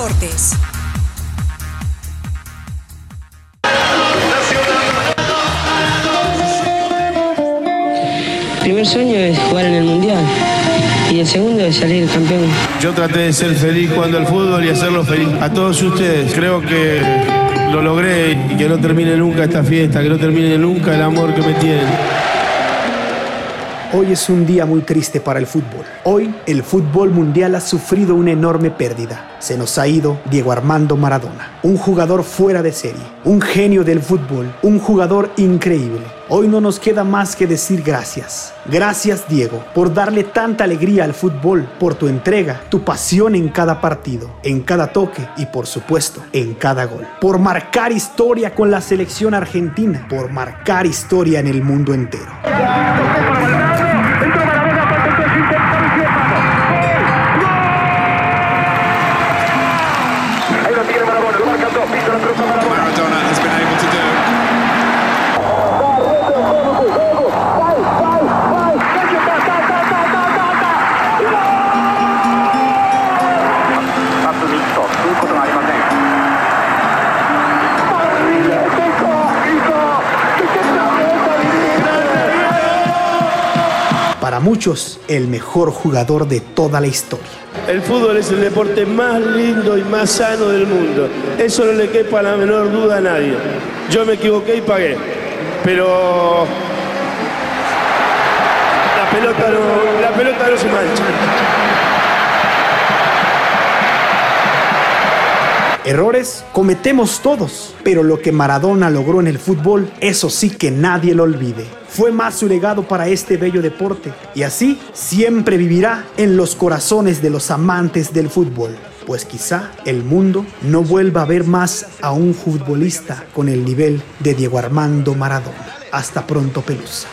Deportes. El primer sueño es jugar en el Mundial y el segundo es salir campeón. Yo traté de ser feliz jugando al fútbol y hacerlo feliz a todos ustedes. Creo que lo logré y que no termine nunca esta fiesta, que no termine nunca el amor que me tienen. Hoy es un día muy triste para el fútbol. Hoy el fútbol mundial ha sufrido una enorme pérdida. Se nos ha ido Diego Armando Maradona, un jugador fuera de serie, un genio del fútbol, un jugador increíble. Hoy no nos queda más que decir gracias. Gracias Diego por darle tanta alegría al fútbol, por tu entrega, tu pasión en cada partido, en cada toque y por supuesto en cada gol. Por marcar historia con la selección argentina, por marcar historia en el mundo entero. Muchos, el mejor jugador de toda la historia. El fútbol es el deporte más lindo y más sano del mundo. Eso no le quepa la menor duda a nadie. Yo me equivoqué y pagué. Pero la pelota la pelota no se mancha. Errores cometemos todos, pero lo que Maradona logró en el fútbol, eso sí que nadie lo olvide. Fue más su legado para este bello deporte y así siempre vivirá en los corazones de los amantes del fútbol. Pues quizá el mundo no vuelva a ver más a un futbolista con el nivel de Diego Armando Maradona. Hasta pronto, Pelusa.